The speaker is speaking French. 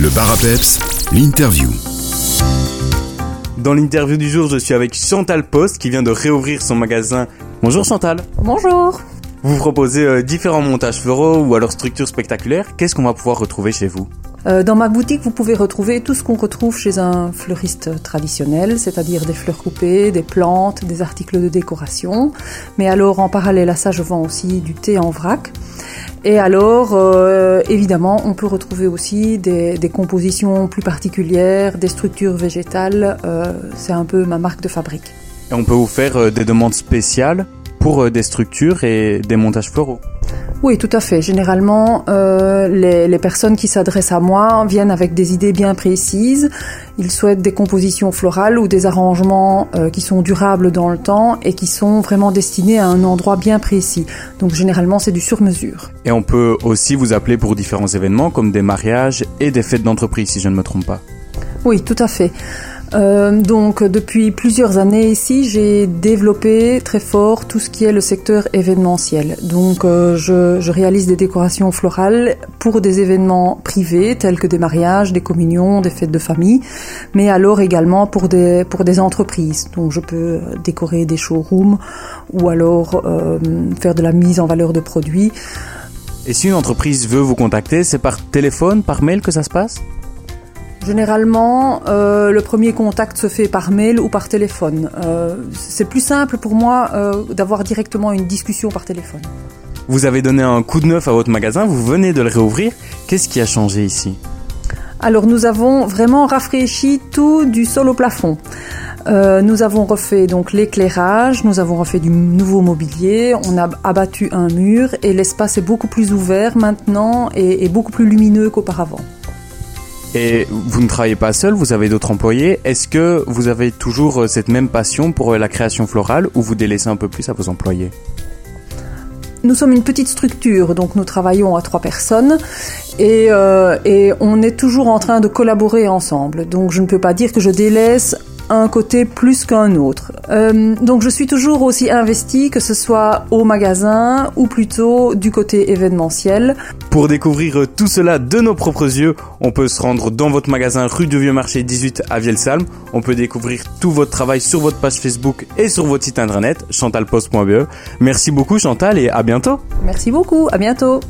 Le bar à peps, l'interview. Dans l'interview du jour, je suis avec Chantal Post qui vient de réouvrir son magasin. Bonjour Chantal. Bonjour. Vous proposez euh, différents montages floraux ou alors structures spectaculaires. Qu'est-ce qu'on va pouvoir retrouver chez vous? Euh, dans ma boutique, vous pouvez retrouver tout ce qu'on retrouve chez un fleuriste traditionnel, c'est-à-dire des fleurs coupées, des plantes, des articles de décoration. Mais alors, en parallèle à ça, je vends aussi du thé en vrac. Et alors, euh, évidemment, on peut retrouver aussi des, des compositions plus particulières, des structures végétales. Euh, c'est un peu ma marque de fabrique. Et on peut vous faire euh, des demandes spéciales pour euh, des structures et des montages floraux. Oui, tout à fait. Généralement, euh, les, les personnes qui s'adressent à moi viennent avec des idées bien précises. Ils souhaitent des compositions florales ou des arrangements euh, qui sont durables dans le temps et qui sont vraiment destinés à un endroit bien précis. Donc généralement, c'est du sur-mesure. Et on peut aussi vous appeler pour différents événements comme des mariages et des fêtes d'entreprise si je ne me trompe pas. Oui, tout à fait. Euh, donc depuis plusieurs années ici, j'ai développé très fort tout ce qui est le secteur événementiel. Donc euh, je, réalise des décorations florales pour des événements privés tels que des mariages, des communions, des fêtes de famille, mais alors également pour des pour des entreprises. Donc je peux décorer des showrooms ou alors euh, faire de la mise en valeur de produits. Et si une entreprise veut vous contacter, c'est par téléphone, par mail que ça se passe? Généralement, euh, le premier contact se fait par mail ou par téléphone. Euh, c'est plus simple pour moi euh, d'avoir directement une discussion par téléphone. Vous avez donné un coup de neuf à votre magasin, vous venez de le réouvrir. Qu'est-ce qui a changé ici? Alors nous avons vraiment rafraîchi tout du sol au plafond. Euh, nous avons refait donc l'éclairage, nous avons refait du nouveau mobilier, on a abattu un mur et l'espace est beaucoup plus ouvert maintenant et, et beaucoup plus lumineux qu'auparavant. Et vous ne travaillez pas seul, vous avez d'autres employés. Est-ce que vous avez toujours euh, cette même passion pour euh, la création florale ou vous délaissez un peu plus à vos employés? Nous sommes une petite structure, donc nous travaillons à trois personnes et, euh, et on est toujours en train de collaborer ensemble. Donc je ne peux pas dire que je délaisse un côté plus qu'un autre. Euh, donc je suis toujours aussi investie, que ce soit au magasin ou plutôt du côté événementiel. Pour découvrir tout cela de nos propres yeux, on peut se rendre dans votre magasin rue du Vieux Marché 18 à Vielsalm. On peut découvrir tout votre travail sur votre page Facebook et sur votre site internet chantalpost.be. Merci beaucoup Chantal et à bientôt. Merci beaucoup, à bientôt.